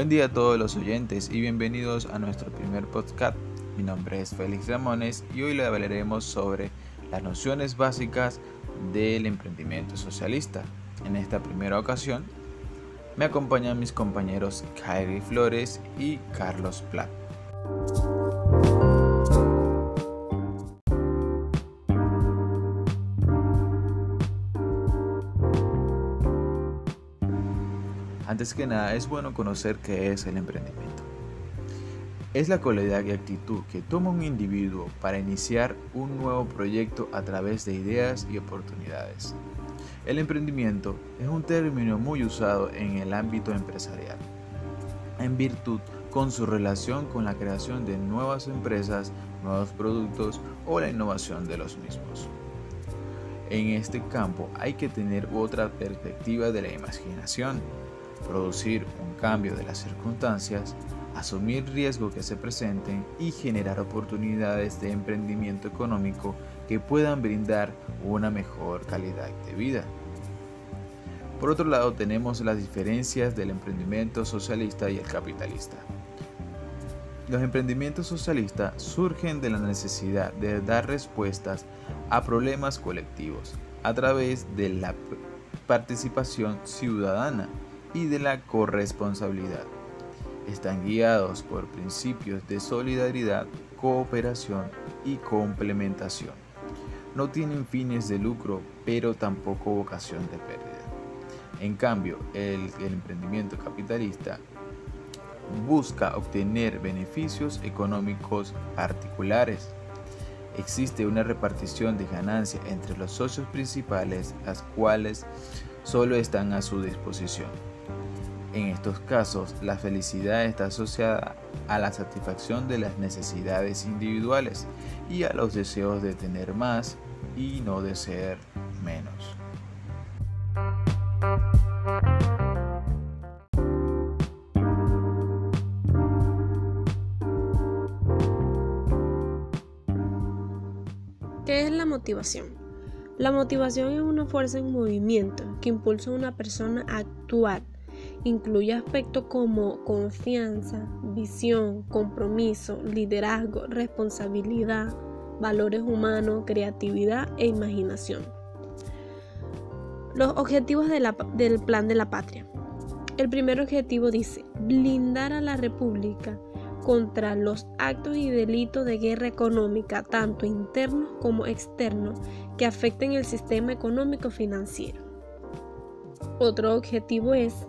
Buen día a todos los oyentes y bienvenidos a nuestro primer podcast. Mi nombre es Félix Ramones y hoy le hablaremos sobre las nociones básicas del emprendimiento socialista. En esta primera ocasión me acompañan mis compañeros Kyrie Flores y Carlos Platt. Antes que nada, es bueno conocer qué es el emprendimiento. Es la cualidad y actitud que toma un individuo para iniciar un nuevo proyecto a través de ideas y oportunidades. El emprendimiento es un término muy usado en el ámbito empresarial, en virtud con su relación con la creación de nuevas empresas, nuevos productos o la innovación de los mismos. En este campo hay que tener otra perspectiva de la imaginación producir un cambio de las circunstancias, asumir riesgos que se presenten y generar oportunidades de emprendimiento económico que puedan brindar una mejor calidad de vida. Por otro lado, tenemos las diferencias del emprendimiento socialista y el capitalista. Los emprendimientos socialistas surgen de la necesidad de dar respuestas a problemas colectivos a través de la participación ciudadana y de la corresponsabilidad. Están guiados por principios de solidaridad, cooperación y complementación. No tienen fines de lucro, pero tampoco vocación de pérdida. En cambio, el, emprendimiento capitalista busca obtener beneficios económicos particulares. Existe una repartición de ganancia entre los socios principales, las cuales solo están a su disposición. En estos casos, la felicidad está asociada a la satisfacción de las necesidades individuales y a los deseos de tener más y no de ser menos. ¿Qué es la motivación? La motivación es una fuerza en movimiento que impulsa a una persona a actuar Incluye aspectos como confianza, visión, compromiso, liderazgo, responsabilidad, valores humanos, creatividad e imaginación. Los objetivos del plan de la patria. El primer objetivo dice blindar a la República contra los actos y delitos de guerra económica, tanto internos como externos, que afecten el sistema económico financiero. Otro objetivo es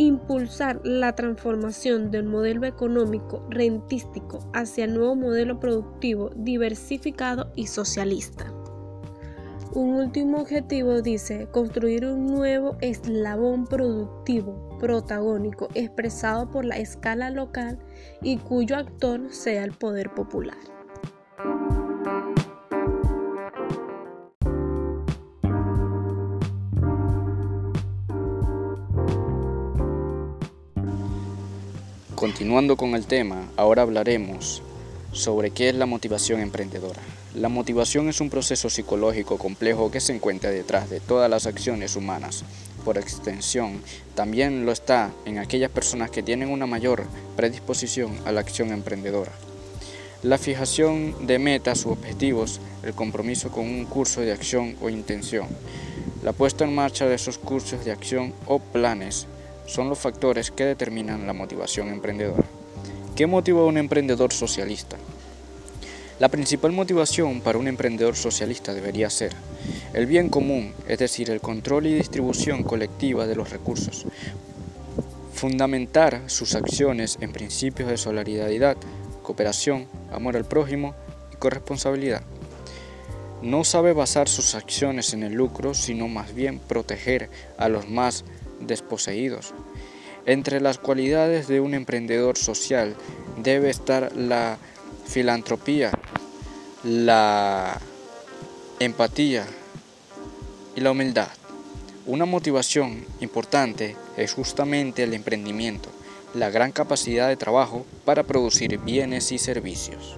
impulsar la transformación del modelo económico rentístico hacia el nuevo modelo productivo diversificado y socialista. Un último objetivo dice construir un nuevo eslabón productivo protagónico expresado por la escala local y cuyo actor sea el poder popular. Continuando con el tema, ahora hablaremos sobre qué es la motivación emprendedora. La motivación es un proceso psicológico complejo que se encuentra detrás de todas las acciones humanas. Por extensión, también lo está en aquellas personas que tienen una mayor predisposición a la acción emprendedora. La fijación de metas u objetivos, el compromiso con un curso de acción o intención, la puesta en marcha de esos cursos de acción o planes son los factores que determinan la motivación emprendedora. ¿Qué motiva a un emprendedor socialista? La principal motivación para un emprendedor socialista debería ser el bien común, es decir, el control y distribución colectiva de los recursos, fundamentar sus acciones en principios de solidaridad, cooperación, amor al prójimo y corresponsabilidad. No sabe basar sus acciones en el lucro, sino más bien proteger a los más desposeídos. Entre las cualidades de un emprendedor social debe estar la filantropía, la empatía y la humildad. Una motivación importante es justamente el emprendimiento, la gran capacidad de trabajo para producir bienes y servicios.